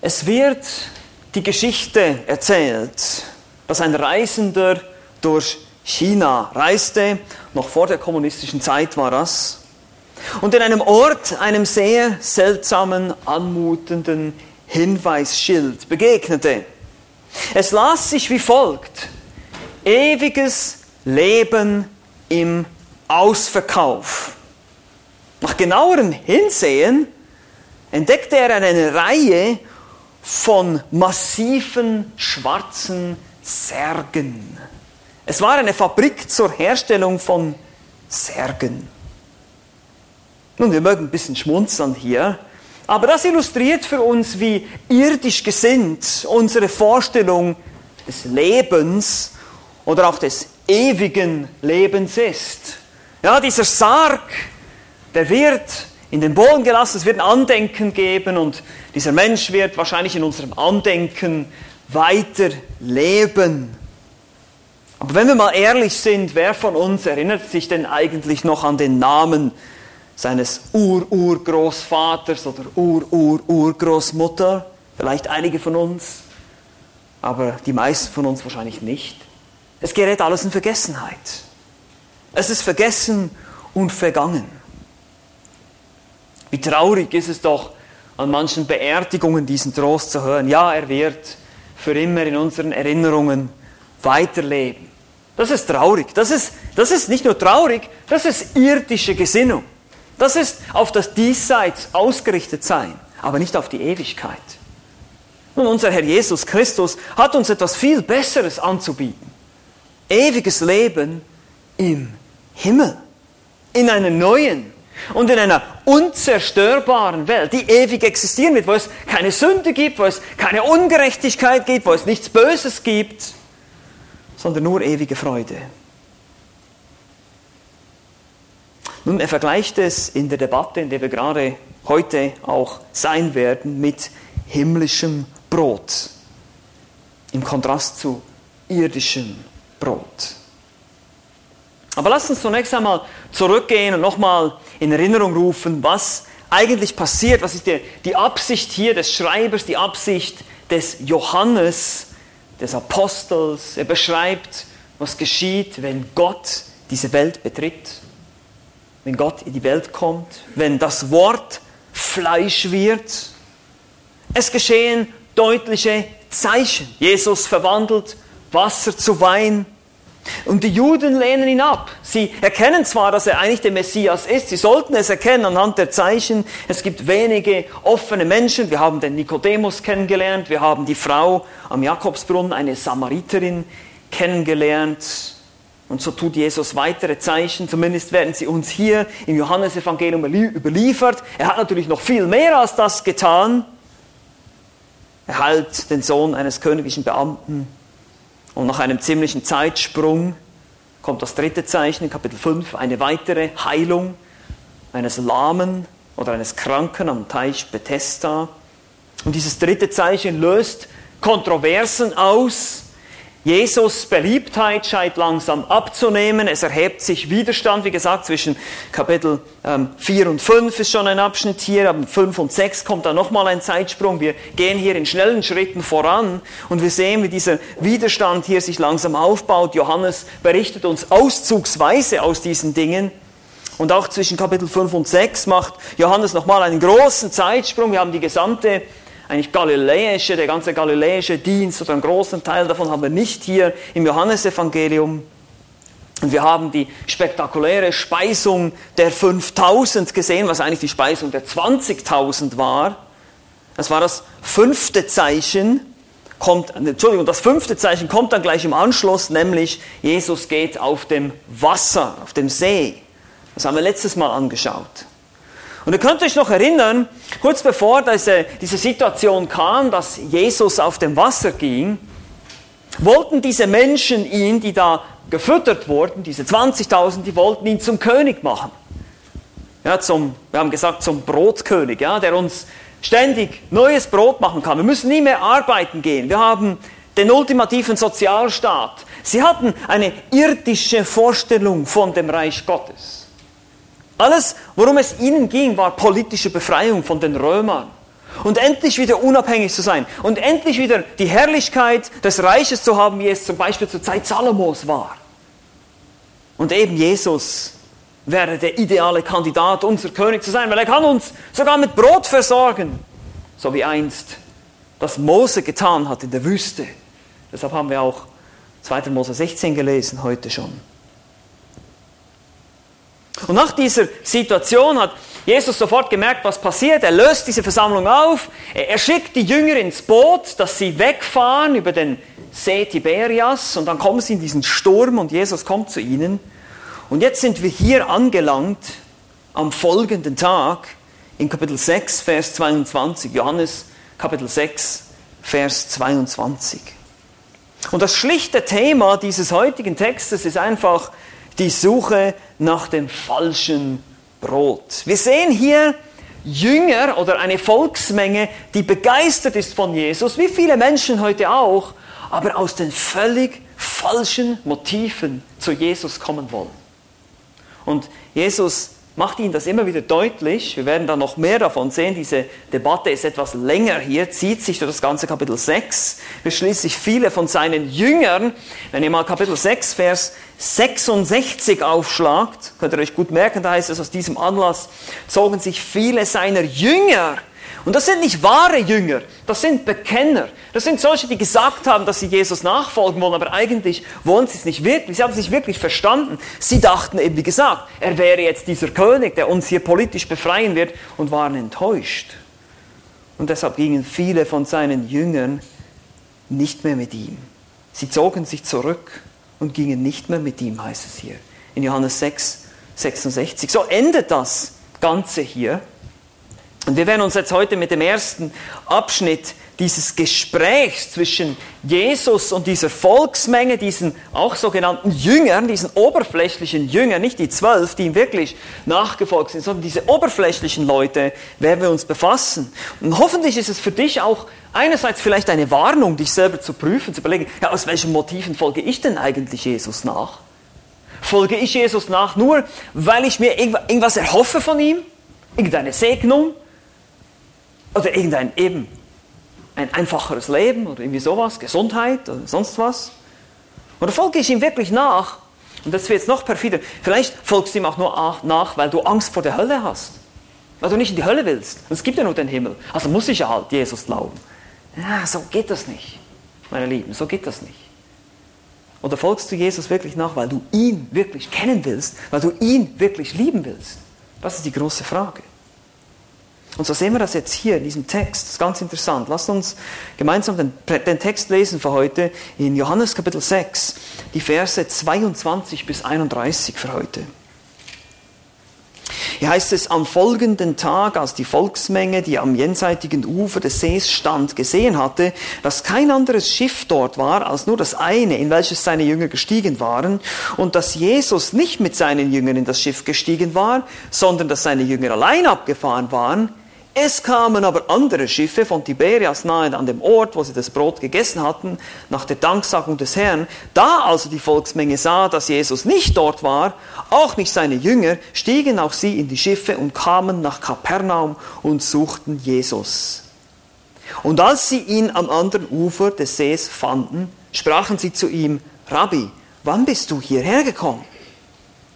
Es wird die Geschichte erzählt, dass ein Reisender durch China reiste, noch vor der kommunistischen Zeit war das, und in einem Ort einem sehr seltsamen, anmutenden Hinweisschild begegnete. Es las sich wie folgt. Ewiges Leben im Ausverkauf. Nach genauerem Hinsehen entdeckte er eine Reihe von massiven schwarzen Särgen. Es war eine Fabrik zur Herstellung von Särgen. Nun, wir mögen ein bisschen schmunzeln hier, aber das illustriert für uns, wie irdisch gesinnt unsere Vorstellung des Lebens oder auch des ewigen Lebens ist. Ja, dieser Sarg, der wird in den Boden gelassen, es wird ein Andenken geben und dieser Mensch wird wahrscheinlich in unserem Andenken weiter leben. Aber wenn wir mal ehrlich sind, wer von uns erinnert sich denn eigentlich noch an den Namen seines Ur-Urgroßvaters oder Ur-Ur-Urgroßmutter? Vielleicht einige von uns, aber die meisten von uns wahrscheinlich nicht. Es gerät alles in Vergessenheit. Es ist vergessen und vergangen. Wie traurig ist es doch, an manchen Beerdigungen diesen Trost zu hören. Ja, er wird für immer in unseren Erinnerungen weiterleben. Das ist traurig. Das ist, das ist nicht nur traurig, das ist irdische Gesinnung. Das ist auf das Diesseits ausgerichtet sein, aber nicht auf die Ewigkeit. Nun, unser Herr Jesus Christus hat uns etwas viel Besseres anzubieten. Ewiges Leben im Himmel, in einer neuen und in einer unzerstörbaren Welt, die ewig existieren wird, wo es keine Sünde gibt, wo es keine Ungerechtigkeit gibt, wo es nichts Böses gibt, sondern nur ewige Freude. Nun, er vergleicht es in der Debatte, in der wir gerade heute auch sein werden, mit himmlischem Brot im Kontrast zu irdischem Brot. Aber lasst uns zunächst einmal zurückgehen und nochmal in Erinnerung rufen, was eigentlich passiert, was ist die, die Absicht hier des Schreibers, die Absicht des Johannes, des Apostels. Er beschreibt, was geschieht, wenn Gott diese Welt betritt, wenn Gott in die Welt kommt, wenn das Wort Fleisch wird. Es geschehen deutliche Zeichen. Jesus verwandelt Wasser zu Wein. Und die Juden lehnen ihn ab. Sie erkennen zwar, dass er eigentlich der Messias ist, sie sollten es erkennen anhand der Zeichen. Es gibt wenige offene Menschen. Wir haben den Nikodemus kennengelernt, wir haben die Frau am Jakobsbrunnen, eine Samariterin, kennengelernt. Und so tut Jesus weitere Zeichen, zumindest werden sie uns hier im Johannesevangelium überliefert. Er hat natürlich noch viel mehr als das getan. Er heilt den Sohn eines königlichen Beamten und nach einem ziemlichen Zeitsprung kommt das dritte Zeichen Kapitel 5, eine weitere Heilung eines Lahmen oder eines Kranken am Teich Bethesda. Und dieses dritte Zeichen löst Kontroversen aus, Jesus Beliebtheit scheint langsam abzunehmen. Es erhebt sich Widerstand, wie gesagt, zwischen Kapitel ähm, 4 und 5 ist schon ein Abschnitt hier, aber 5 und 6 kommt dann nochmal ein Zeitsprung. Wir gehen hier in schnellen Schritten voran und wir sehen, wie dieser Widerstand hier sich langsam aufbaut. Johannes berichtet uns auszugsweise aus diesen Dingen. Und auch zwischen Kapitel 5 und 6 macht Johannes nochmal einen großen Zeitsprung. Wir haben die gesamte eigentlich galiläische, der ganze galiläische Dienst oder einen großen Teil davon haben wir nicht hier im Johannesevangelium. Und wir haben die spektakuläre Speisung der 5000 gesehen, was eigentlich die Speisung der 20.000 war. Das war das fünfte Zeichen. Kommt, Entschuldigung, das fünfte Zeichen kommt dann gleich im Anschluss, nämlich Jesus geht auf dem Wasser, auf dem See. Das haben wir letztes Mal angeschaut. Und ihr könnt euch noch erinnern, kurz bevor diese, diese Situation kam, dass Jesus auf dem Wasser ging, wollten diese Menschen ihn, die da gefüttert wurden, diese 20.000, die wollten ihn zum König machen. Ja, zum, wir haben gesagt, zum Brotkönig, ja, der uns ständig neues Brot machen kann. Wir müssen nie mehr arbeiten gehen. Wir haben den ultimativen Sozialstaat. Sie hatten eine irdische Vorstellung von dem Reich Gottes. Alles, worum es ihnen ging, war politische Befreiung von den Römern. und endlich wieder unabhängig zu sein und endlich wieder die Herrlichkeit des Reiches zu haben, wie es zum Beispiel zur Zeit Salomos war. Und eben Jesus wäre der ideale Kandidat, unser König zu sein, weil er kann uns sogar mit Brot versorgen, so wie einst das Mose getan hat in der Wüste. Deshalb haben wir auch 2. Mose 16 gelesen heute schon. Und nach dieser Situation hat Jesus sofort gemerkt, was passiert. Er löst diese Versammlung auf. Er schickt die Jünger ins Boot, dass sie wegfahren über den See Tiberias. Und dann kommen sie in diesen Sturm und Jesus kommt zu ihnen. Und jetzt sind wir hier angelangt am folgenden Tag in Kapitel 6, Vers 22. Johannes Kapitel 6, Vers 22. Und das schlichte Thema dieses heutigen Textes ist einfach die Suche nach dem falschen Brot. Wir sehen hier Jünger oder eine Volksmenge, die begeistert ist von Jesus, wie viele Menschen heute auch, aber aus den völlig falschen Motiven zu Jesus kommen wollen. Und Jesus macht Ihnen das immer wieder deutlich. Wir werden da noch mehr davon sehen. Diese Debatte ist etwas länger hier, zieht sich durch das ganze Kapitel 6. Wir schließlich viele von seinen Jüngern, wenn ihr mal Kapitel 6, Vers 66 aufschlagt, könnt ihr euch gut merken, da heißt es, aus diesem Anlass zogen sich viele seiner Jünger und das sind nicht wahre Jünger, das sind Bekenner. Das sind solche, die gesagt haben, dass sie Jesus nachfolgen wollen, aber eigentlich wollen sie es nicht wirklich. Sie haben es nicht wirklich verstanden. Sie dachten eben, wie gesagt, er wäre jetzt dieser König, der uns hier politisch befreien wird und waren enttäuscht. Und deshalb gingen viele von seinen Jüngern nicht mehr mit ihm. Sie zogen sich zurück und gingen nicht mehr mit ihm, heißt es hier. In Johannes 6, 66. So endet das Ganze hier. Und wir werden uns jetzt heute mit dem ersten Abschnitt dieses Gesprächs zwischen Jesus und dieser Volksmenge, diesen auch sogenannten Jüngern, diesen oberflächlichen Jüngern, nicht die zwölf, die ihm wirklich nachgefolgt sind, sondern diese oberflächlichen Leute, werden wir uns befassen. Und hoffentlich ist es für dich auch einerseits vielleicht eine Warnung, dich selber zu prüfen, zu überlegen, ja, aus welchen Motiven folge ich denn eigentlich Jesus nach? Folge ich Jesus nach nur, weil ich mir irgendwas erhoffe von ihm? Irgendeine Segnung? Oder irgendein eben ein einfacheres Leben oder irgendwie sowas, Gesundheit oder sonst was. Oder folge ich ihm wirklich nach? Und das wird jetzt noch perfider. Vielleicht folgst du ihm auch nur nach, weil du Angst vor der Hölle hast. Weil du nicht in die Hölle willst. Es gibt ja nur den Himmel. Also muss ich ja halt Jesus glauben. Ja, so geht das nicht, meine Lieben. So geht das nicht. Oder folgst du Jesus wirklich nach, weil du ihn wirklich kennen willst, weil du ihn wirklich lieben willst? Das ist die große Frage. Und so sehen wir das jetzt hier in diesem Text. Das ist ganz interessant. Lasst uns gemeinsam den, den, Text lesen für heute in Johannes Kapitel 6, die Verse 22 bis 31 für heute. Hier heißt es, am folgenden Tag, als die Volksmenge, die am jenseitigen Ufer des Sees stand, gesehen hatte, dass kein anderes Schiff dort war als nur das eine, in welches seine Jünger gestiegen waren, und dass Jesus nicht mit seinen Jüngern in das Schiff gestiegen war, sondern dass seine Jünger allein abgefahren waren, es kamen aber andere Schiffe von Tiberias nahe an dem Ort, wo sie das Brot gegessen hatten, nach der Danksagung des Herrn. Da also die Volksmenge sah, dass Jesus nicht dort war, auch nicht seine Jünger, stiegen auch sie in die Schiffe und kamen nach Kapernaum und suchten Jesus. Und als sie ihn am anderen Ufer des Sees fanden, sprachen sie zu ihm, Rabbi, wann bist du hierher gekommen?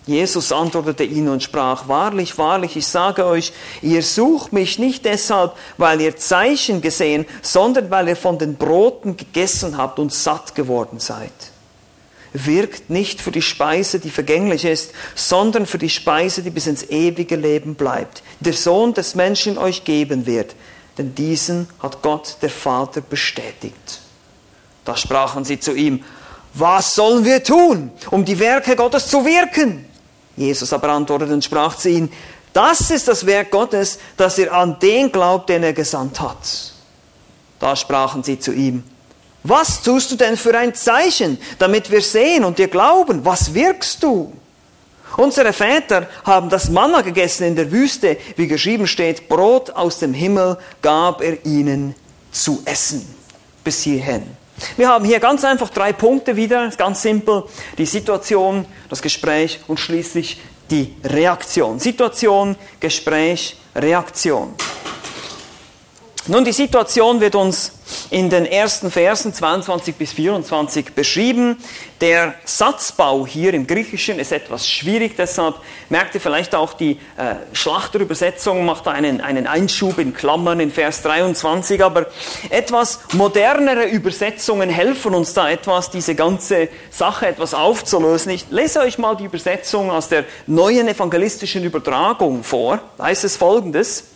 Jesus antwortete ihnen und sprach, Wahrlich, wahrlich, ich sage euch, ihr sucht mich nicht deshalb, weil ihr Zeichen gesehen, sondern weil ihr von den Broten gegessen habt und satt geworden seid. Wirkt nicht für die Speise, die vergänglich ist, sondern für die Speise, die bis ins ewige Leben bleibt. Der Sohn des Menschen euch geben wird, denn diesen hat Gott, der Vater, bestätigt. Da sprachen sie zu ihm, was sollen wir tun, um die Werke Gottes zu wirken? Jesus aber antwortete und sprach zu ihnen, das ist das Werk Gottes, dass ihr an den glaubt, den er gesandt hat. Da sprachen sie zu ihm, was tust du denn für ein Zeichen, damit wir sehen und dir glauben? Was wirkst du? Unsere Väter haben das Manna gegessen in der Wüste, wie geschrieben steht, Brot aus dem Himmel gab er ihnen zu essen. Bis hierhin. Wir haben hier ganz einfach drei Punkte wieder, ganz simpel. Die Situation, das Gespräch und schließlich die Reaktion. Situation, Gespräch, Reaktion. Nun, die Situation wird uns in den ersten Versen 22 bis 24 beschrieben. Der Satzbau hier im Griechischen ist etwas schwierig, deshalb merkt ihr vielleicht auch die äh, Schlachterübersetzung, macht einen, einen Einschub in Klammern in Vers 23, aber etwas modernere Übersetzungen helfen uns da etwas, diese ganze Sache etwas aufzulösen. Ich lese euch mal die Übersetzung aus der neuen evangelistischen Übertragung vor. Da heißt es folgendes.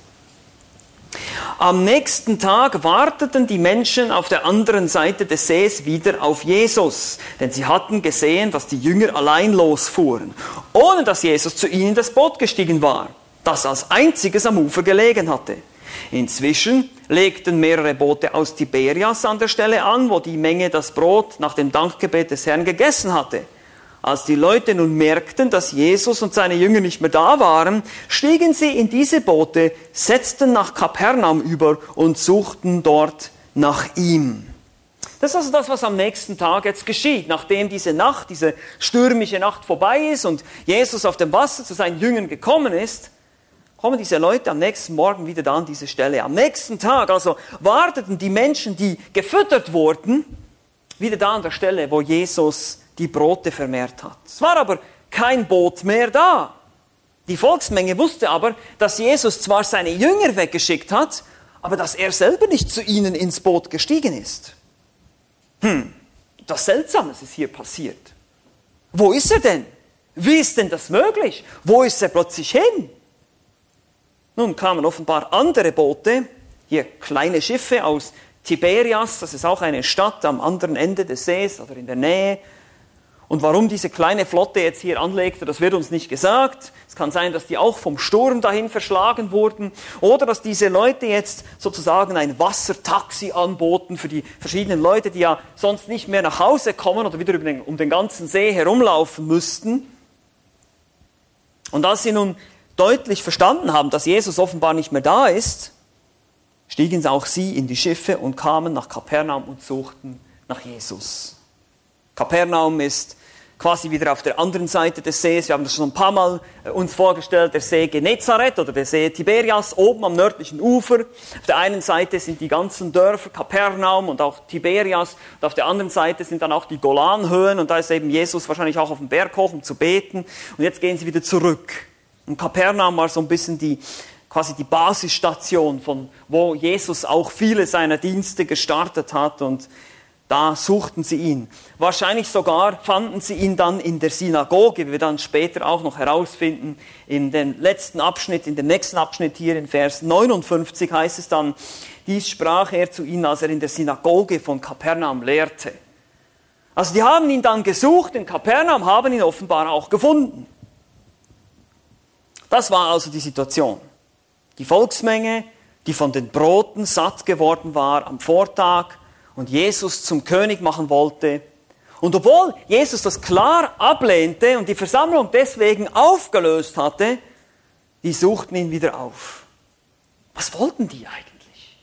Am nächsten Tag warteten die Menschen auf der anderen Seite des Sees wieder auf Jesus, denn sie hatten gesehen, dass die Jünger allein losfuhren, ohne dass Jesus zu ihnen das Boot gestiegen war, das als einziges am Ufer gelegen hatte. Inzwischen legten mehrere Boote aus Tiberias an der Stelle an, wo die Menge das Brot nach dem Dankgebet des Herrn gegessen hatte. Als die Leute nun merkten, dass Jesus und seine Jünger nicht mehr da waren, stiegen sie in diese Boote, setzten nach Kapernaum über und suchten dort nach ihm. Das ist also das, was am nächsten Tag jetzt geschieht. Nachdem diese Nacht, diese stürmische Nacht vorbei ist und Jesus auf dem Wasser zu seinen Jüngern gekommen ist, kommen diese Leute am nächsten Morgen wieder da an diese Stelle. Am nächsten Tag also warteten die Menschen, die gefüttert wurden, wieder da an der Stelle, wo Jesus die Brote vermehrt hat. Es war aber kein Boot mehr da. Die Volksmenge wusste aber, dass Jesus zwar seine Jünger weggeschickt hat, aber dass er selber nicht zu ihnen ins Boot gestiegen ist. Hm, das Seltsames ist hier passiert. Wo ist er denn? Wie ist denn das möglich? Wo ist er plötzlich hin? Nun kamen offenbar andere Boote, hier kleine Schiffe aus Tiberias, das ist auch eine Stadt am anderen Ende des Sees oder in der Nähe, und warum diese kleine Flotte jetzt hier anlegte, das wird uns nicht gesagt. Es kann sein, dass die auch vom Sturm dahin verschlagen wurden oder dass diese Leute jetzt sozusagen ein Wassertaxi anboten für die verschiedenen Leute, die ja sonst nicht mehr nach Hause kommen oder wieder den, um den ganzen See herumlaufen müssten. Und als sie nun deutlich verstanden haben, dass Jesus offenbar nicht mehr da ist, stiegen auch sie in die Schiffe und kamen nach Kapernaum und suchten nach Jesus. Kapernaum ist quasi wieder auf der anderen Seite des Sees. Wir haben das schon ein paar Mal äh, uns vorgestellt, der See Genezareth oder der See Tiberias oben am nördlichen Ufer. Auf der einen Seite sind die ganzen Dörfer Kapernaum und auch Tiberias und auf der anderen Seite sind dann auch die Golanhöhen und da ist eben Jesus wahrscheinlich auch auf dem Berg hoch, um zu beten. Und jetzt gehen sie wieder zurück. Und Kapernaum war so ein bisschen die quasi die Basisstation, von wo Jesus auch viele seiner Dienste gestartet hat und da suchten sie ihn. Wahrscheinlich sogar fanden sie ihn dann in der Synagoge, wie wir dann später auch noch herausfinden. In dem letzten Abschnitt, in dem nächsten Abschnitt hier in Vers 59 heißt es dann, dies sprach er zu ihnen, als er in der Synagoge von Kapernaum lehrte. Also die haben ihn dann gesucht in Kapernaum, haben ihn offenbar auch gefunden. Das war also die Situation. Die Volksmenge, die von den Broten satt geworden war am Vortag, und Jesus zum König machen wollte. Und obwohl Jesus das klar ablehnte und die Versammlung deswegen aufgelöst hatte, die suchten ihn wieder auf. Was wollten die eigentlich?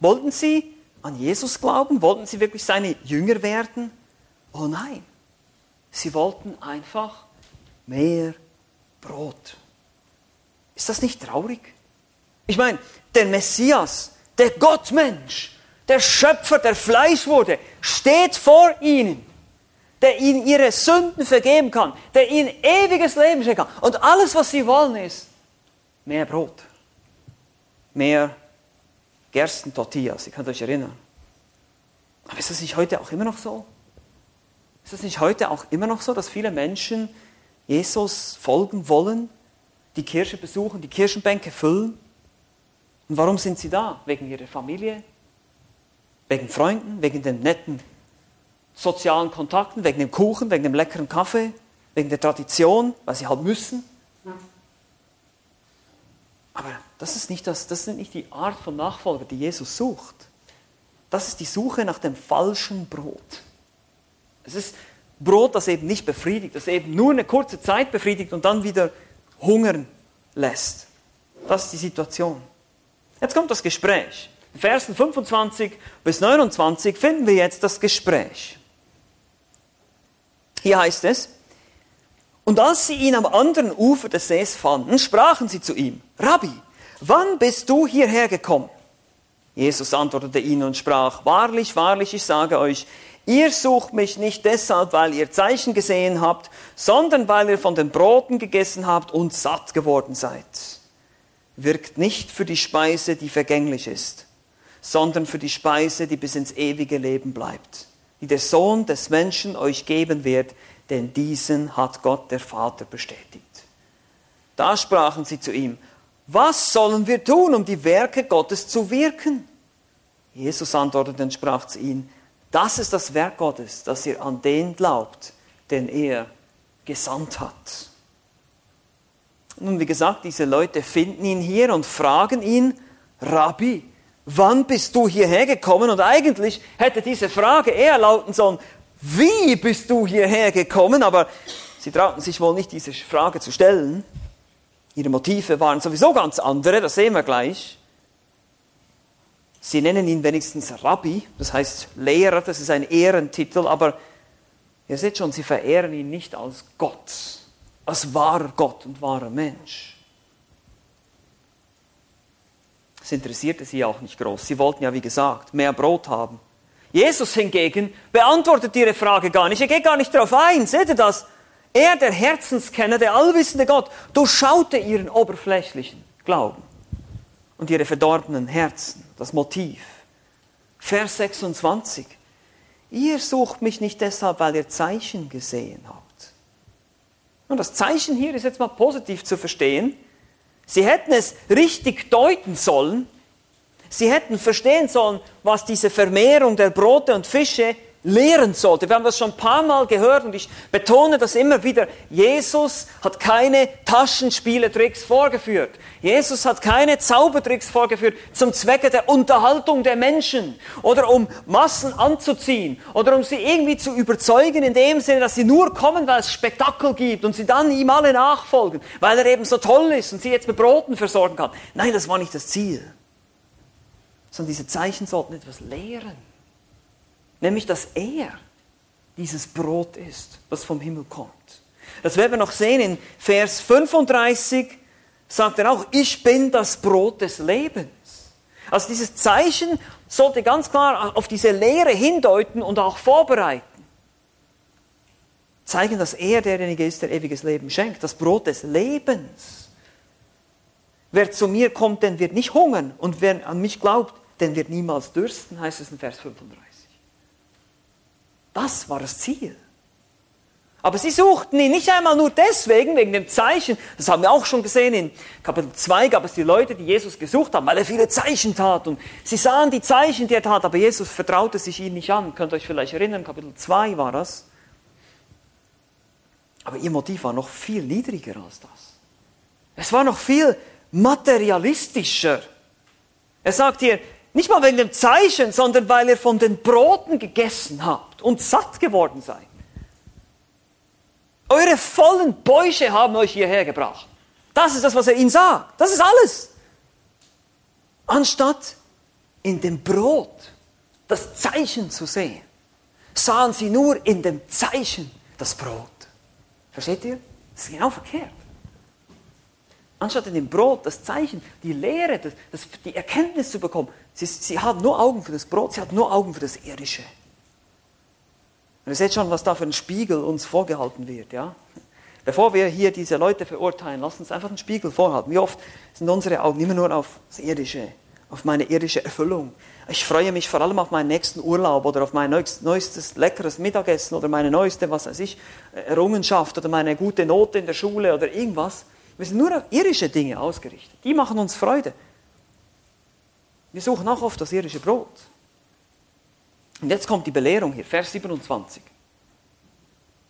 Wollten sie an Jesus glauben? Wollten sie wirklich seine Jünger werden? Oh nein, sie wollten einfach mehr Brot. Ist das nicht traurig? Ich meine, der Messias, der Gottmensch, der Schöpfer, der Fleisch wurde, steht vor ihnen, der ihnen ihre Sünden vergeben kann, der ihnen ewiges Leben schenken kann. Und alles, was sie wollen, ist mehr Brot, mehr Gerstentortillas. Ihr könnt euch erinnern. Aber ist das nicht heute auch immer noch so? Ist das nicht heute auch immer noch so, dass viele Menschen Jesus folgen wollen, die Kirche besuchen, die Kirchenbänke füllen? Und warum sind sie da? Wegen ihrer Familie, Wegen Freunden, wegen den netten sozialen Kontakten, wegen dem Kuchen, wegen dem leckeren Kaffee, wegen der Tradition, weil sie halt müssen. Aber das ist nicht, das, das ist nicht die Art von Nachfolger, die Jesus sucht. Das ist die Suche nach dem falschen Brot. Es ist Brot, das eben nicht befriedigt, das eben nur eine kurze Zeit befriedigt und dann wieder hungern lässt. Das ist die Situation. Jetzt kommt das Gespräch. In Versen 25 bis 29 finden wir jetzt das Gespräch. Hier heißt es, und als sie ihn am anderen Ufer des Sees fanden, sprachen sie zu ihm, Rabbi, wann bist du hierher gekommen? Jesus antwortete ihnen und sprach, Wahrlich, wahrlich, ich sage euch, ihr sucht mich nicht deshalb, weil ihr Zeichen gesehen habt, sondern weil ihr von den Broten gegessen habt und satt geworden seid. Wirkt nicht für die Speise, die vergänglich ist, sondern für die Speise, die bis ins ewige Leben bleibt, die der Sohn des Menschen euch geben wird, denn diesen hat Gott der Vater bestätigt. Da sprachen sie zu ihm, was sollen wir tun, um die Werke Gottes zu wirken? Jesus antwortete und sprach zu ihnen, das ist das Werk Gottes, dass ihr an den glaubt, den er gesandt hat. Nun, wie gesagt, diese Leute finden ihn hier und fragen ihn, Rabbi, wann bist du hierher gekommen? Und eigentlich hätte diese Frage eher lauten sollen, wie bist du hierher gekommen? Aber sie trauten sich wohl nicht, diese Frage zu stellen. Ihre Motive waren sowieso ganz andere, das sehen wir gleich. Sie nennen ihn wenigstens Rabbi, das heißt Lehrer, das ist ein Ehrentitel, aber ihr seht schon, sie verehren ihn nicht als Gott, als wahrer Gott und wahrer Mensch. Das interessierte sie auch nicht groß. Sie wollten ja, wie gesagt, mehr Brot haben. Jesus hingegen beantwortet ihre Frage gar nicht. Er geht gar nicht darauf ein. Seht ihr das? Er, der Herzenskenner, der allwissende Gott, durchschaute ihren oberflächlichen Glauben und ihre verdorbenen Herzen, das Motiv. Vers 26. Ihr sucht mich nicht deshalb, weil ihr Zeichen gesehen habt. Und das Zeichen hier ist jetzt mal positiv zu verstehen. Sie hätten es richtig deuten sollen. Sie hätten verstehen sollen, was diese Vermehrung der Brote und Fische lehren sollte. Wir haben das schon ein paar Mal gehört und ich betone das immer wieder. Jesus hat keine Taschenspieletricks vorgeführt. Jesus hat keine Zaubertricks vorgeführt zum Zwecke der Unterhaltung der Menschen oder um Massen anzuziehen oder um sie irgendwie zu überzeugen in dem Sinne, dass sie nur kommen, weil es Spektakel gibt und sie dann ihm alle nachfolgen, weil er eben so toll ist und sie jetzt mit Broten versorgen kann. Nein, das war nicht das Ziel. Sondern diese Zeichen sollten etwas lehren nämlich dass er dieses Brot ist, was vom Himmel kommt. Das werden wir noch sehen in Vers 35, sagt er auch, ich bin das Brot des Lebens. Also dieses Zeichen sollte ganz klar auf diese Lehre hindeuten und auch vorbereiten. Zeigen, dass er derjenige ist, der ewiges Leben schenkt, das Brot des Lebens. Wer zu mir kommt, den wird nicht hungern und wer an mich glaubt, den wird niemals dürsten, heißt es in Vers 35. Das war das Ziel. Aber sie suchten ihn nicht einmal nur deswegen, wegen dem Zeichen. Das haben wir auch schon gesehen. In Kapitel 2 gab es die Leute, die Jesus gesucht haben, weil er viele Zeichen tat. Und sie sahen die Zeichen, die er tat, aber Jesus vertraute sich ihnen nicht an. Könnt ihr euch vielleicht erinnern, Kapitel 2 war das. Aber ihr Motiv war noch viel niedriger als das. Es war noch viel materialistischer. Er sagt hier, nicht mal wegen dem Zeichen, sondern weil ihr von den Broten gegessen habt und satt geworden seid. Eure vollen Bäuche haben euch hierher gebracht. Das ist das, was er ihnen sagt. Das ist alles. Anstatt in dem Brot das Zeichen zu sehen, sahen sie nur in dem Zeichen das Brot. Versteht ihr? Das ist genau verkehrt. Anstatt in dem Brot das Zeichen, die Lehre, das, das, die Erkenntnis zu bekommen, Sie, sie haben nur Augen für das Brot, sie haben nur Augen für das Irdische. Und ihr seht schon, was da für ein Spiegel uns vorgehalten wird. Ja? Bevor wir hier diese Leute verurteilen, lasst uns einfach einen Spiegel vorhalten. Wie oft sind unsere Augen immer nur auf das Irdische, auf meine irdische Erfüllung. Ich freue mich vor allem auf meinen nächsten Urlaub oder auf mein neuestes leckeres Mittagessen oder meine neueste, was weiß ich, Errungenschaft oder meine gute Note in der Schule oder irgendwas. Wir sind nur auf irdische Dinge ausgerichtet. Die machen uns Freude. Wir suchen auch oft das irische Brot. Und jetzt kommt die Belehrung hier, Vers 27.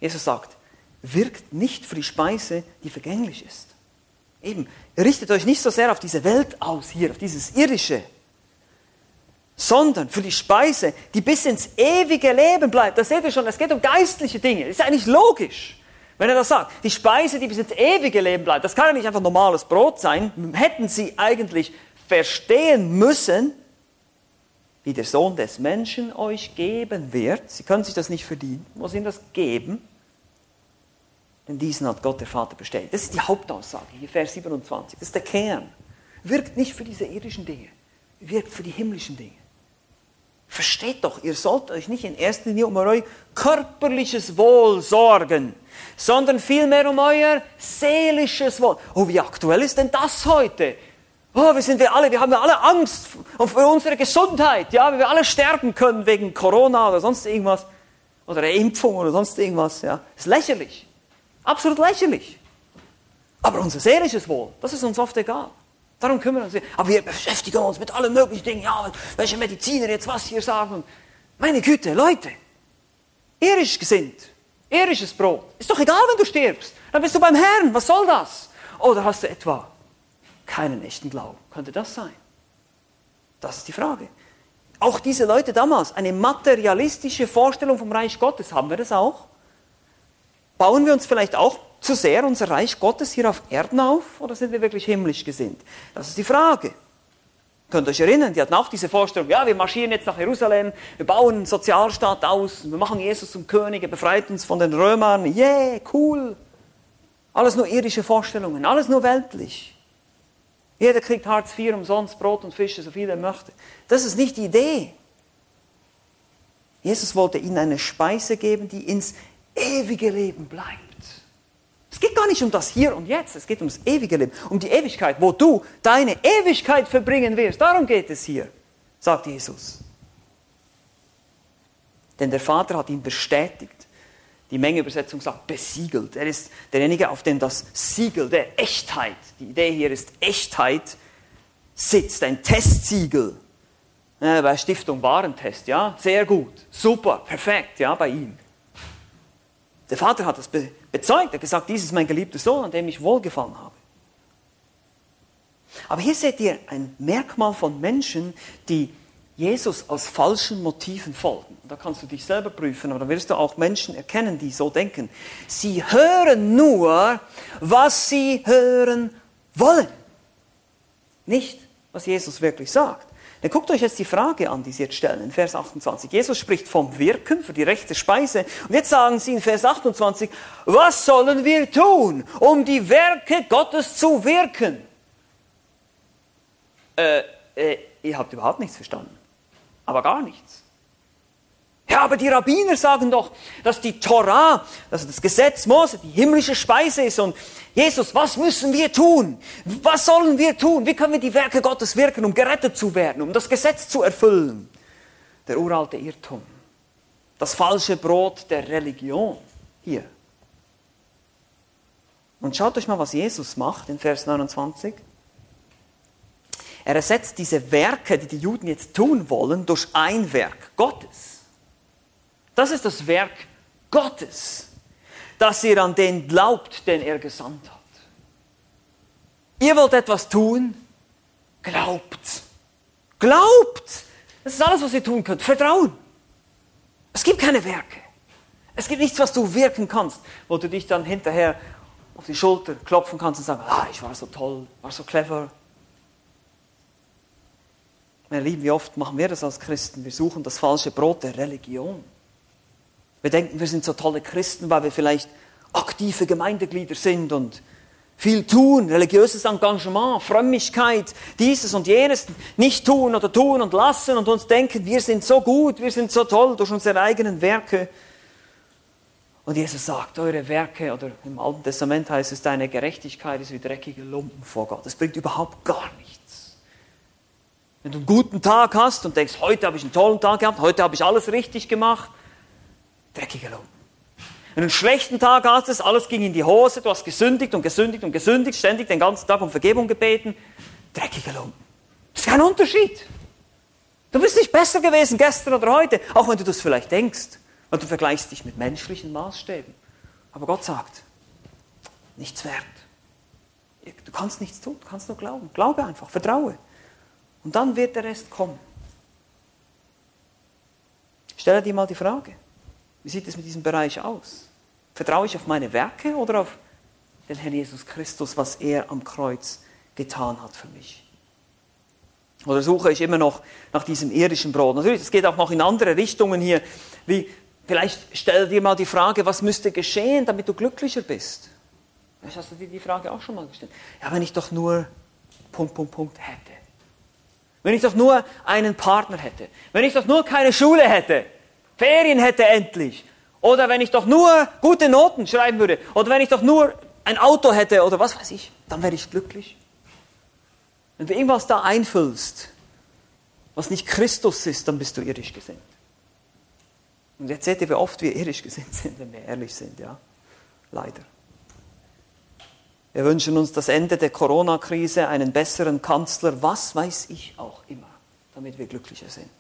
Jesus sagt, wirkt nicht für die Speise, die vergänglich ist. Eben, richtet euch nicht so sehr auf diese Welt aus hier, auf dieses irdische, sondern für die Speise, die bis ins ewige Leben bleibt. Das seht ihr schon, es geht um geistliche Dinge. Das ist eigentlich logisch, wenn er das sagt. Die Speise, die bis ins ewige Leben bleibt, das kann ja nicht einfach normales Brot sein. Hätten sie eigentlich verstehen müssen, wie der Sohn des Menschen euch geben wird. Sie können sich das nicht verdienen, muss ihnen das geben. Denn diesen hat Gott der Vater bestellt. Das ist die Hauptaussage hier, Vers 27. Das ist der Kern. Wirkt nicht für diese irdischen Dinge. wirkt für die himmlischen Dinge. Versteht doch, ihr sollt euch nicht in erster Linie um euer körperliches Wohl sorgen, sondern vielmehr um euer seelisches Wohl. Oh, wie aktuell ist denn das heute? Oh, wir sind wir alle, wir haben alle Angst für unsere Gesundheit, ja, wir alle sterben können wegen Corona oder sonst irgendwas oder der Impfung oder sonst irgendwas, ja. Ist lächerlich. Absolut lächerlich. Aber unser seelisches Wohl, das ist uns oft egal. Darum kümmern wir uns. Aber wir beschäftigen uns mit allen möglichen Dingen. Ja, welche Mediziner jetzt was hier sagen. Meine Güte, Leute. Irisch gesinnt. Irisches Brot. Ist doch egal, wenn du stirbst. Dann bist du beim Herrn. Was soll das? Oder hast du etwa keinen echten Glauben? Könnte das sein? Das ist die Frage. Auch diese Leute damals, eine materialistische Vorstellung vom Reich Gottes, haben wir das auch? Bauen wir uns vielleicht auch zu sehr unser Reich Gottes hier auf Erden auf oder sind wir wirklich himmlisch gesinnt? Das ist die Frage. Könnt ihr euch erinnern, die hatten auch diese Vorstellung, ja, wir marschieren jetzt nach Jerusalem, wir bauen einen Sozialstaat aus, wir machen Jesus zum König, er befreit uns von den Römern, yeah, cool. Alles nur irdische Vorstellungen, alles nur weltlich. Jeder kriegt Hartz IV umsonst, Brot und Fische, so viel er möchte. Das ist nicht die Idee. Jesus wollte ihnen eine Speise geben, die ins ewige Leben bleibt. Es geht gar nicht um das Hier und Jetzt, es geht ums ewige Leben, um die Ewigkeit, wo du deine Ewigkeit verbringen wirst. Darum geht es hier, sagt Jesus. Denn der Vater hat ihn bestätigt. Die Mengeübersetzung sagt besiegelt. Er ist derjenige, auf dem das Siegel der Echtheit, die Idee hier ist Echtheit, sitzt, ein Testsiegel. Bei Stiftung Warentest, ja, sehr gut, super, perfekt, ja, bei ihm. Der Vater hat das bezeugt, er hat gesagt, dies ist mein geliebter Sohn, an dem ich wohlgefallen habe. Aber hier seht ihr ein Merkmal von Menschen, die Jesus aus falschen Motiven folgen. Da kannst du dich selber prüfen, aber da wirst du auch Menschen erkennen, die so denken. Sie hören nur, was sie hören wollen. Nicht, was Jesus wirklich sagt. Dann guckt euch jetzt die Frage an, die Sie jetzt stellen, in Vers 28. Jesus spricht vom Wirken für die rechte Speise. Und jetzt sagen Sie in Vers 28, was sollen wir tun, um die Werke Gottes zu wirken? Äh, äh, ihr habt überhaupt nichts verstanden. Aber gar nichts. Ja, aber die Rabbiner sagen doch, dass die Torah, also das Gesetz Mose, die himmlische Speise ist. Und Jesus, was müssen wir tun? Was sollen wir tun? Wie können wir die Werke Gottes wirken, um gerettet zu werden, um das Gesetz zu erfüllen? Der uralte Irrtum. Das falsche Brot der Religion. Hier. Und schaut euch mal, was Jesus macht in Vers 29. Er ersetzt diese Werke, die die Juden jetzt tun wollen, durch ein Werk Gottes. Das ist das Werk Gottes, dass ihr an den glaubt, den er gesandt hat. Ihr wollt etwas tun, glaubt. Glaubt! Das ist alles, was ihr tun könnt. Vertrauen. Es gibt keine Werke. Es gibt nichts, was du wirken kannst, wo du dich dann hinterher auf die Schulter klopfen kannst und sagen, ah, ich war so toll, war so clever. Meine Lieben, wie oft machen wir das als Christen? Wir suchen das falsche Brot der Religion. Wir denken, wir sind so tolle Christen, weil wir vielleicht aktive Gemeindeglieder sind und viel tun, religiöses Engagement, Frömmigkeit, dieses und jenes nicht tun oder tun und lassen und uns denken, wir sind so gut, wir sind so toll durch unsere eigenen Werke. Und Jesus sagt, eure Werke, oder im Alten Testament heißt es, deine Gerechtigkeit ist wie dreckige Lumpen vor Gott. Das bringt überhaupt gar nichts. Wenn du einen guten Tag hast und denkst, heute habe ich einen tollen Tag gehabt, heute habe ich alles richtig gemacht, dreckige Lumpen. Wenn du einen schlechten Tag hattest, alles ging in die Hose, du hast gesündigt und gesündigt und gesündigt, ständig den ganzen Tag um Vergebung gebeten, dreckige Lumpen. Das ist kein Unterschied. Du bist nicht besser gewesen gestern oder heute, auch wenn du das vielleicht denkst, weil du vergleichst dich mit menschlichen Maßstäben. Aber Gott sagt, nichts wert. Du kannst nichts tun, du kannst nur glauben. Glaube einfach, vertraue. Und dann wird der Rest kommen. Stelle dir mal die Frage, wie sieht es mit diesem Bereich aus? Vertraue ich auf meine Werke oder auf den Herrn Jesus Christus, was er am Kreuz getan hat für mich? Oder suche ich immer noch nach diesem irdischen Brot? Natürlich, es geht auch noch in andere Richtungen hier. Wie, vielleicht stell dir mal die Frage, was müsste geschehen, damit du glücklicher bist? Vielleicht hast du dir die Frage auch schon mal gestellt. Ja, wenn ich doch nur Punkt, Punkt, Punkt hätte. Wenn ich doch nur einen Partner hätte. Wenn ich doch nur keine Schule hätte. Ferien hätte endlich. Oder wenn ich doch nur gute Noten schreiben würde. Oder wenn ich doch nur ein Auto hätte oder was weiß ich. Dann wäre ich glücklich. Wenn du irgendwas da einfüllst, was nicht Christus ist, dann bist du irdisch gesinnt. Und jetzt seht ihr, wie oft wir irdisch gesinnt sind, wenn wir ehrlich sind, ja. Leider. Wir wünschen uns das Ende der Corona-Krise, einen besseren Kanzler, was weiß ich auch immer, damit wir glücklicher sind.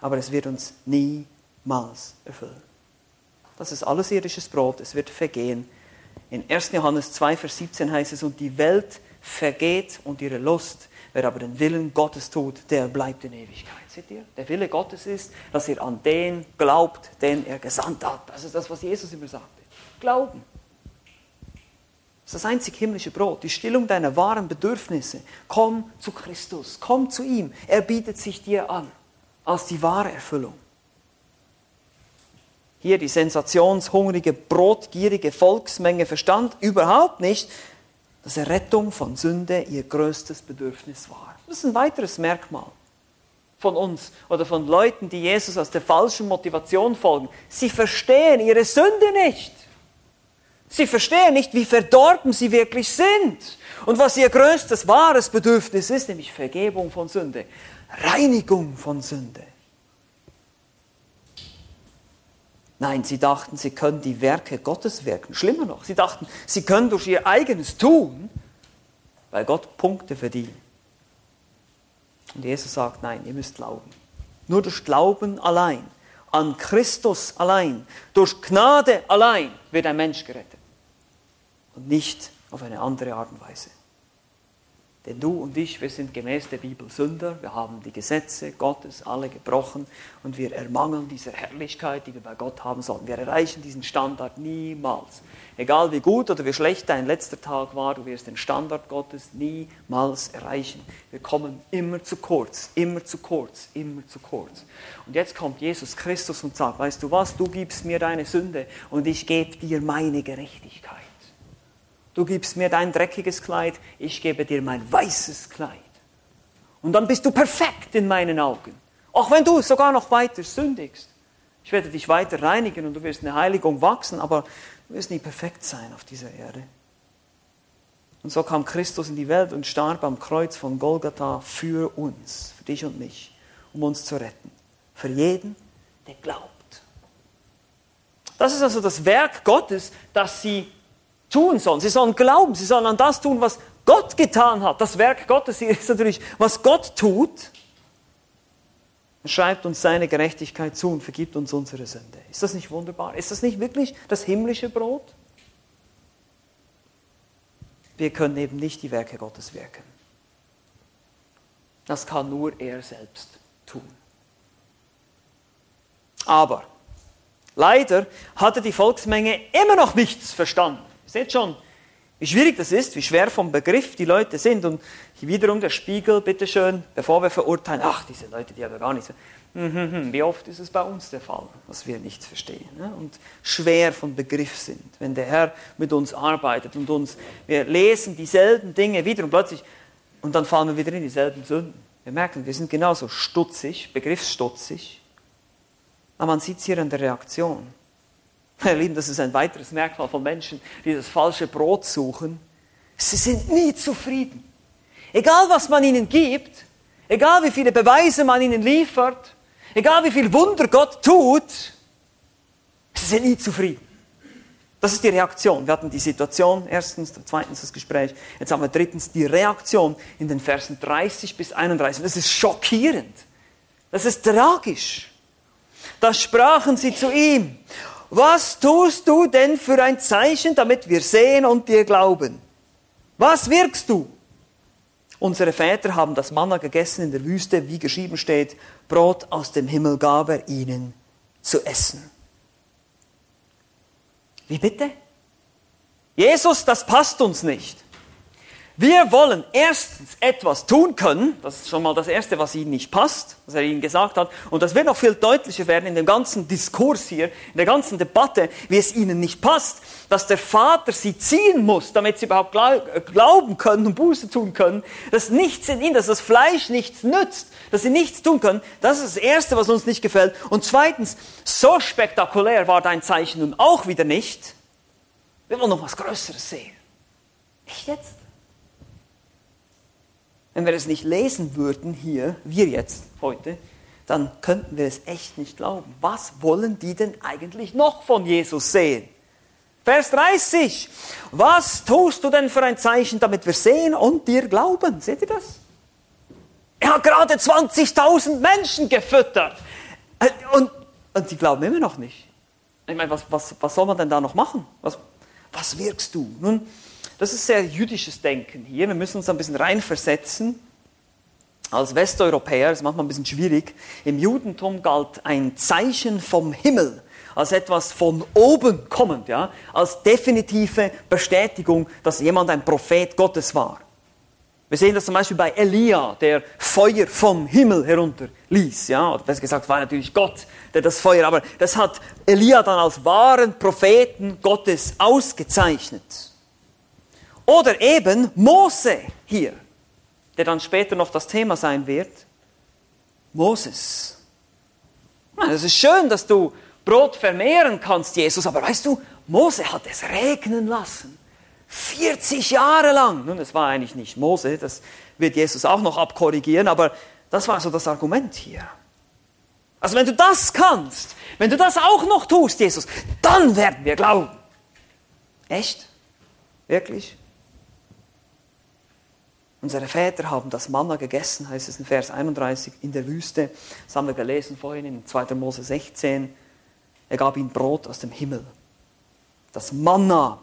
Aber es wird uns niemals erfüllen. Das ist alles irdisches Brot, es wird vergehen. In 1. Johannes 2, Vers 17 heißt es, und die Welt vergeht und ihre Lust. Wer aber den Willen Gottes tut, der bleibt in Ewigkeit. Seht ihr? Der Wille Gottes ist, dass ihr an den glaubt, den er gesandt hat. Das ist das, was Jesus immer sagte. Glauben. Das ist das einzig himmlische Brot, die Stillung deiner wahren Bedürfnisse. Komm zu Christus, komm zu ihm. Er bietet sich dir an als die wahre Erfüllung. Hier die sensationshungrige, brotgierige Volksmenge verstand überhaupt nicht, dass Errettung von Sünde ihr größtes Bedürfnis war. Das ist ein weiteres Merkmal von uns oder von Leuten, die Jesus aus der falschen Motivation folgen. Sie verstehen ihre Sünde nicht. Sie verstehen nicht, wie verdorben sie wirklich sind und was ihr größtes wahres Bedürfnis ist, nämlich Vergebung von Sünde, Reinigung von Sünde. Nein, sie dachten, sie können die Werke Gottes wirken. Schlimmer noch, sie dachten, sie können durch ihr eigenes Tun bei Gott Punkte verdienen. Und Jesus sagt, nein, ihr müsst glauben. Nur durch Glauben allein, an Christus allein, durch Gnade allein wird ein Mensch gerettet und nicht auf eine andere Art und Weise. Denn du und ich, wir sind gemäß der Bibel Sünder, wir haben die Gesetze Gottes alle gebrochen und wir ermangeln dieser Herrlichkeit, die wir bei Gott haben sollten. Wir erreichen diesen Standard niemals. Egal wie gut oder wie schlecht dein letzter Tag war, du wirst den Standard Gottes niemals erreichen. Wir kommen immer zu kurz, immer zu kurz, immer zu kurz. Und jetzt kommt Jesus Christus und sagt, weißt du was, du gibst mir deine Sünde und ich gebe dir meine Gerechtigkeit. Du gibst mir dein dreckiges Kleid, ich gebe dir mein weißes Kleid. Und dann bist du perfekt in meinen Augen. Auch wenn du sogar noch weiter sündigst. Ich werde dich weiter reinigen und du wirst eine Heiligung wachsen, aber du wirst nie perfekt sein auf dieser Erde. Und so kam Christus in die Welt und starb am Kreuz von Golgatha für uns, für dich und mich, um uns zu retten. Für jeden, der glaubt. Das ist also das Werk Gottes, das sie tun sollen. Sie sollen glauben, sie sollen an das tun, was Gott getan hat. Das Werk Gottes hier ist natürlich, was Gott tut. Er schreibt uns seine Gerechtigkeit zu und vergibt uns unsere Sünde. Ist das nicht wunderbar? Ist das nicht wirklich das himmlische Brot? Wir können eben nicht die Werke Gottes wirken. Das kann nur er selbst tun. Aber leider hatte die Volksmenge immer noch nichts verstanden. Seht schon, wie schwierig das ist, wie schwer vom Begriff die Leute sind. Und wiederum der Spiegel, bitteschön, bevor wir verurteilen, ach, diese Leute, die haben gar nichts. Hm, hm, hm. Wie oft ist es bei uns der Fall, dass wir nichts verstehen ne? und schwer von Begriff sind, wenn der Herr mit uns arbeitet und uns, wir lesen dieselben Dinge wieder und plötzlich, und dann fallen wir wieder in dieselben Sünden. Wir merken, wir sind genauso stutzig, begriffsstutzig, aber man sieht es hier an der Reaktion. Meine Lieben, das ist ein weiteres Merkmal von Menschen, die das falsche Brot suchen. Sie sind nie zufrieden. Egal was man ihnen gibt, egal wie viele Beweise man ihnen liefert, egal wie viel Wunder Gott tut, sie sind nie zufrieden. Das ist die Reaktion. Wir hatten die Situation, erstens, zweitens das Gespräch, jetzt haben wir drittens die Reaktion in den Versen 30 bis 31. Das ist schockierend. Das ist tragisch. Da sprachen sie zu ihm was tust du denn für ein Zeichen, damit wir sehen und dir glauben? Was wirkst du? Unsere Väter haben das Manna gegessen in der Wüste, wie geschrieben steht, Brot aus dem Himmel gab er ihnen zu essen. Wie bitte? Jesus, das passt uns nicht. Wir wollen erstens etwas tun können, das ist schon mal das Erste, was Ihnen nicht passt, was er Ihnen gesagt hat, und das wird noch viel deutlicher werden in dem ganzen Diskurs hier, in der ganzen Debatte, wie es Ihnen nicht passt, dass der Vater Sie ziehen muss, damit Sie überhaupt glauben können und Buße tun können, dass nichts in Ihnen, dass das Fleisch nichts nützt, dass Sie nichts tun können, das ist das Erste, was uns nicht gefällt. Und zweitens, so spektakulär war dein Zeichen nun auch wieder nicht. Wir wollen noch was Größeres sehen. Nicht jetzt? Wenn wir es nicht lesen würden hier, wir jetzt heute, dann könnten wir es echt nicht glauben. Was wollen die denn eigentlich noch von Jesus sehen? Vers 30. Was tust du denn für ein Zeichen, damit wir sehen und dir glauben? Seht ihr das? Er hat gerade 20.000 Menschen gefüttert. Und, und die glauben immer noch nicht. Ich meine, was, was, was soll man denn da noch machen? Was, was wirkst du? Nun, das ist sehr jüdisches Denken hier. Wir müssen uns ein bisschen reinversetzen. Als Westeuropäer ist manchmal ein bisschen schwierig. Im Judentum galt ein Zeichen vom Himmel als etwas von oben kommend, ja, als definitive Bestätigung, dass jemand ein Prophet Gottes war. Wir sehen das zum Beispiel bei Elia, der Feuer vom Himmel herunter ließ. Ja, oder besser gesagt, war natürlich Gott, der das Feuer, aber das hat Elia dann als wahren Propheten Gottes ausgezeichnet. Oder eben Mose hier, der dann später noch das Thema sein wird. Moses. Es ist schön, dass du Brot vermehren kannst, Jesus, aber weißt du, Mose hat es regnen lassen. 40 Jahre lang. Nun, das war eigentlich nicht Mose, das wird Jesus auch noch abkorrigieren, aber das war so das Argument hier. Also wenn du das kannst, wenn du das auch noch tust, Jesus, dann werden wir glauben. Echt? Wirklich? Unsere Väter haben das Manna gegessen, heißt es in Vers 31 in der Wüste. Das haben wir gelesen vorhin in 2. Mose 16. Er gab ihnen Brot aus dem Himmel. Das Manna,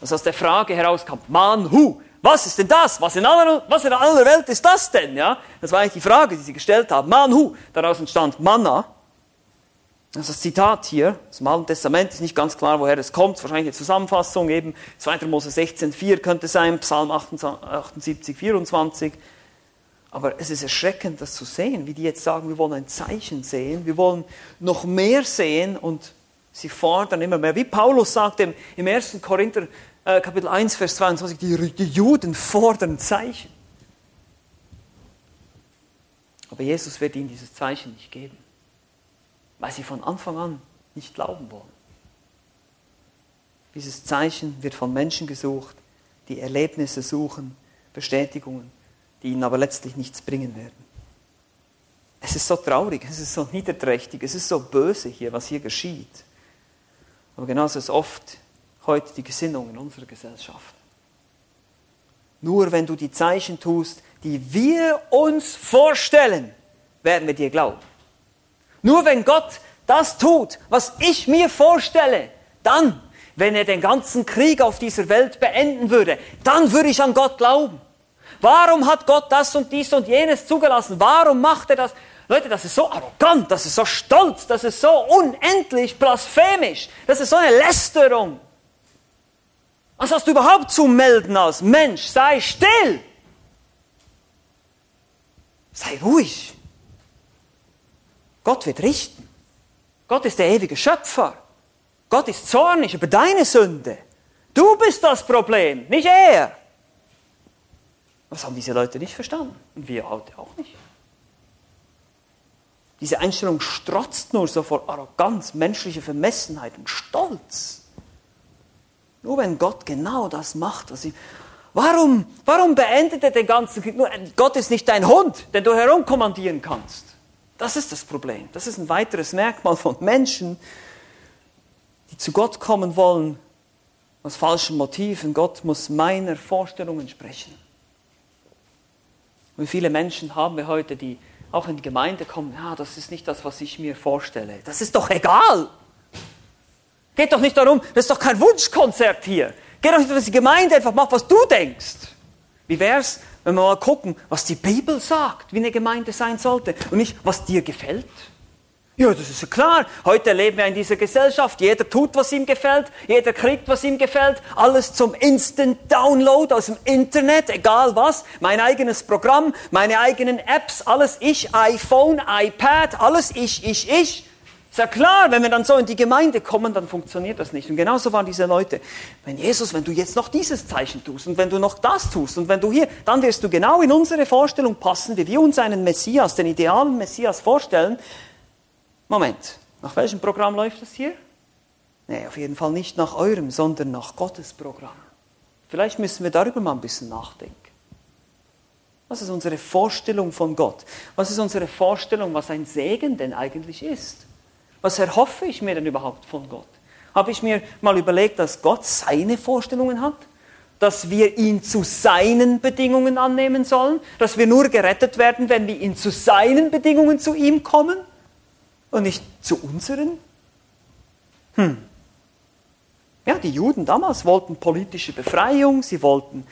das aus der Frage herauskam, Manhu, was ist denn das? Was in, aller, was in aller Welt ist das denn? Ja? Das war eigentlich die Frage, die sie gestellt haben. Manhu, daraus entstand Manna. Ist das Zitat hier, das Alten Testament ist nicht ganz klar, woher es kommt, wahrscheinlich eine Zusammenfassung, eben 2. Mose 16, 4 könnte sein, Psalm 78, 24. Aber es ist erschreckend, das zu sehen, wie die jetzt sagen, wir wollen ein Zeichen sehen, wir wollen noch mehr sehen und sie fordern immer mehr. Wie Paulus sagt im, im 1. Korinther äh, Kapitel 1, Vers 22, die, die Juden fordern Zeichen. Aber Jesus wird ihnen dieses Zeichen nicht geben weil sie von Anfang an nicht glauben wollen. Dieses Zeichen wird von Menschen gesucht, die Erlebnisse suchen, Bestätigungen, die ihnen aber letztlich nichts bringen werden. Es ist so traurig, es ist so niederträchtig, es ist so böse hier, was hier geschieht. Aber genauso ist oft heute die Gesinnung in unserer Gesellschaft. Nur wenn du die Zeichen tust, die wir uns vorstellen, werden wir dir glauben. Nur wenn Gott das tut, was ich mir vorstelle, dann, wenn er den ganzen Krieg auf dieser Welt beenden würde, dann würde ich an Gott glauben. Warum hat Gott das und dies und jenes zugelassen? Warum macht er das? Leute, das ist so arrogant, das ist so stolz, das ist so unendlich blasphemisch, das ist so eine Lästerung. Was hast du überhaupt zu melden als Mensch? Sei still. Sei ruhig. Gott wird richten. Gott ist der ewige Schöpfer. Gott ist zornig über deine Sünde. Du bist das Problem, nicht er. Das haben diese Leute nicht verstanden. Und wir heute auch nicht. Diese Einstellung strotzt nur so vor Arroganz, menschlicher Vermessenheit und Stolz. Nur wenn Gott genau das macht, was ihm. Warum, warum beendet er den ganzen Krieg? Gott ist nicht dein Hund, den du herumkommandieren kannst. Das ist das Problem. Das ist ein weiteres Merkmal von Menschen, die zu Gott kommen wollen aus falschen Motiven. Gott muss meiner Vorstellung entsprechen. Wie viele Menschen haben wir heute, die auch in die Gemeinde kommen, ja, das ist nicht das, was ich mir vorstelle. Das ist doch egal. Geht doch nicht darum, das ist doch kein Wunschkonzert hier. Geht doch nicht, dass die Gemeinde einfach macht, was du denkst. Wie wär's, wenn wir mal gucken, was die Bibel sagt, wie eine Gemeinde sein sollte und nicht, was dir gefällt? Ja, das ist ja klar. Heute leben wir in dieser Gesellschaft. Jeder tut, was ihm gefällt. Jeder kriegt, was ihm gefällt. Alles zum Instant Download aus dem Internet, egal was. Mein eigenes Programm, meine eigenen Apps, alles ich, iPhone, iPad, alles ich, ich, ich. Ist ja klar, wenn wir dann so in die Gemeinde kommen, dann funktioniert das nicht. Und genauso waren diese Leute. Wenn Jesus, wenn du jetzt noch dieses Zeichen tust und wenn du noch das tust und wenn du hier, dann wirst du genau in unsere Vorstellung passen, wie wir uns einen Messias, den idealen Messias vorstellen. Moment, nach welchem Programm läuft das hier? Nee, auf jeden Fall nicht nach eurem, sondern nach Gottes Programm. Vielleicht müssen wir darüber mal ein bisschen nachdenken. Was ist unsere Vorstellung von Gott? Was ist unsere Vorstellung, was ein Segen denn eigentlich ist? Was erhoffe ich mir denn überhaupt von Gott? Habe ich mir mal überlegt, dass Gott seine Vorstellungen hat? Dass wir ihn zu seinen Bedingungen annehmen sollen? Dass wir nur gerettet werden, wenn wir ihn zu seinen Bedingungen zu ihm kommen? und nicht zu unseren? Hm. Ja, die Juden damals wollten politische Befreiung, sie wollten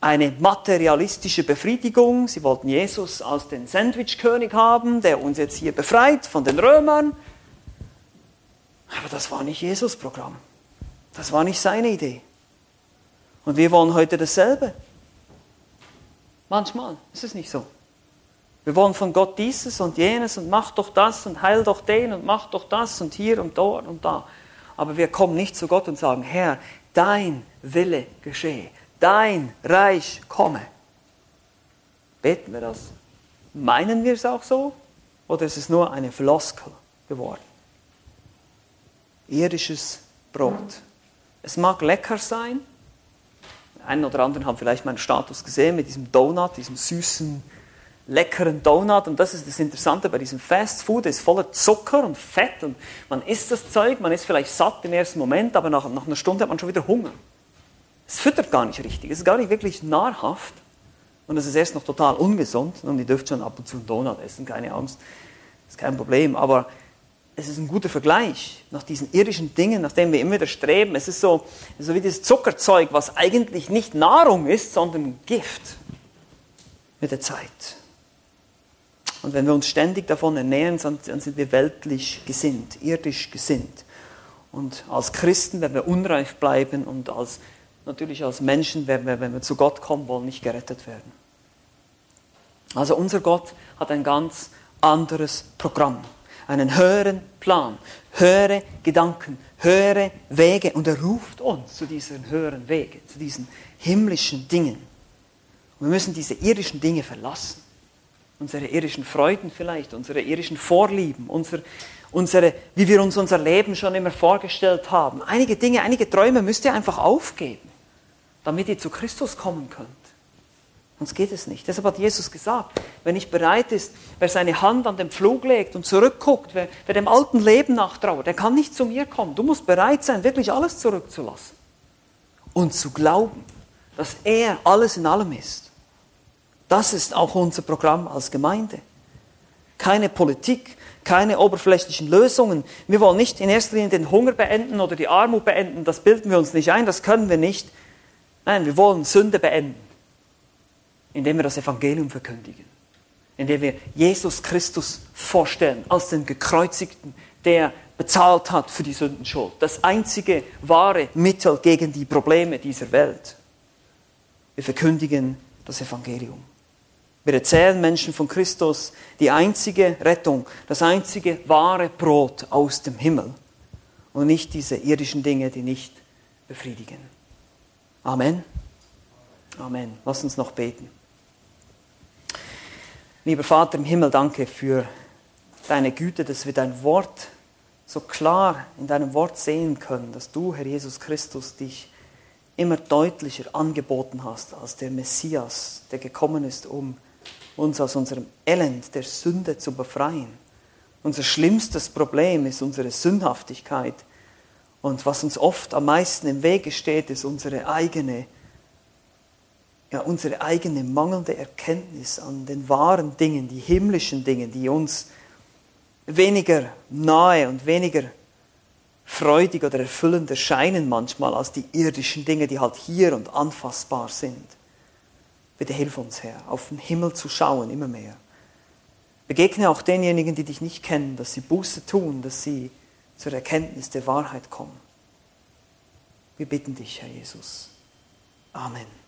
eine materialistische Befriedigung, sie wollten Jesus als den Sandwich-König haben, der uns jetzt hier befreit von den Römern. Aber das war nicht Jesus Programm. Das war nicht seine Idee. Und wir wollen heute dasselbe. Manchmal ist es nicht so. Wir wollen von Gott dieses und jenes und mach doch das und heil doch den und mach doch das und hier und dort und da. Aber wir kommen nicht zu Gott und sagen, Herr, dein Wille geschehe, dein Reich komme. Beten wir das? Meinen wir es auch so? Oder ist es nur eine Floskel geworden? Irdisches Brot. Es mag lecker sein. Einen oder anderen haben vielleicht meinen Status gesehen mit diesem Donut, diesem süßen leckeren Donut. Und das ist das Interessante bei diesem Fast Food, es ist voller Zucker und Fett und man isst das Zeug, man ist vielleicht satt im ersten Moment, aber nach, nach einer Stunde hat man schon wieder Hunger. Es füttert gar nicht richtig, es ist gar nicht wirklich nahrhaft und es ist erst noch total ungesund und ihr dürft schon ab und zu einen Donut essen, keine Angst, das ist kein Problem, aber es ist ein guter Vergleich nach diesen irdischen Dingen, nach denen wir immer wieder streben. Es ist so, so wie dieses Zuckerzeug, was eigentlich nicht Nahrung ist, sondern Gift mit der Zeit. Und wenn wir uns ständig davon ernähren, dann sind wir weltlich gesinnt, irdisch gesinnt. Und als Christen werden wir unreif bleiben und als, natürlich als Menschen werden wir, wenn wir zu Gott kommen wollen, nicht gerettet werden. Also unser Gott hat ein ganz anderes Programm, einen höheren Plan, höhere Gedanken, höhere Wege und er ruft uns zu diesen höheren Wegen, zu diesen himmlischen Dingen. Und wir müssen diese irdischen Dinge verlassen unsere irdischen Freuden vielleicht, unsere irdischen Vorlieben, unsere, unsere, wie wir uns unser Leben schon immer vorgestellt haben. Einige Dinge, einige Träume müsst ihr einfach aufgeben, damit ihr zu Christus kommen könnt. Sonst geht es nicht. Deshalb hat Jesus gesagt, wer nicht bereit ist, wer seine Hand an den Pflug legt und zurückguckt, wer, wer dem alten Leben nachtrauert, der kann nicht zu mir kommen. Du musst bereit sein, wirklich alles zurückzulassen und zu glauben, dass er alles in allem ist. Das ist auch unser Programm als Gemeinde. Keine Politik, keine oberflächlichen Lösungen. Wir wollen nicht in erster Linie den Hunger beenden oder die Armut beenden. Das bilden wir uns nicht ein, das können wir nicht. Nein, wir wollen Sünde beenden, indem wir das Evangelium verkündigen. Indem wir Jesus Christus vorstellen als den Gekreuzigten, der bezahlt hat für die Sündenschuld. Das einzige wahre Mittel gegen die Probleme dieser Welt. Wir verkündigen das Evangelium. Wir erzählen Menschen von Christus die einzige Rettung, das einzige wahre Brot aus dem Himmel und nicht diese irdischen Dinge, die nicht befriedigen. Amen. Amen. Lass uns noch beten. Lieber Vater im Himmel, danke für deine Güte, dass wir dein Wort so klar in deinem Wort sehen können, dass du, Herr Jesus Christus, dich immer deutlicher angeboten hast als der Messias, der gekommen ist, um uns aus unserem Elend der Sünde zu befreien. Unser schlimmstes Problem ist unsere Sündhaftigkeit. Und was uns oft am meisten im Wege steht, ist unsere eigene, ja, unsere eigene mangelnde Erkenntnis an den wahren Dingen, die himmlischen Dinge, die uns weniger nahe und weniger freudig oder erfüllend erscheinen manchmal als die irdischen Dinge, die halt hier und anfassbar sind. Bitte hilf uns, Herr, auf den Himmel zu schauen, immer mehr. Begegne auch denjenigen, die dich nicht kennen, dass sie Buße tun, dass sie zur Erkenntnis der Wahrheit kommen. Wir bitten dich, Herr Jesus. Amen.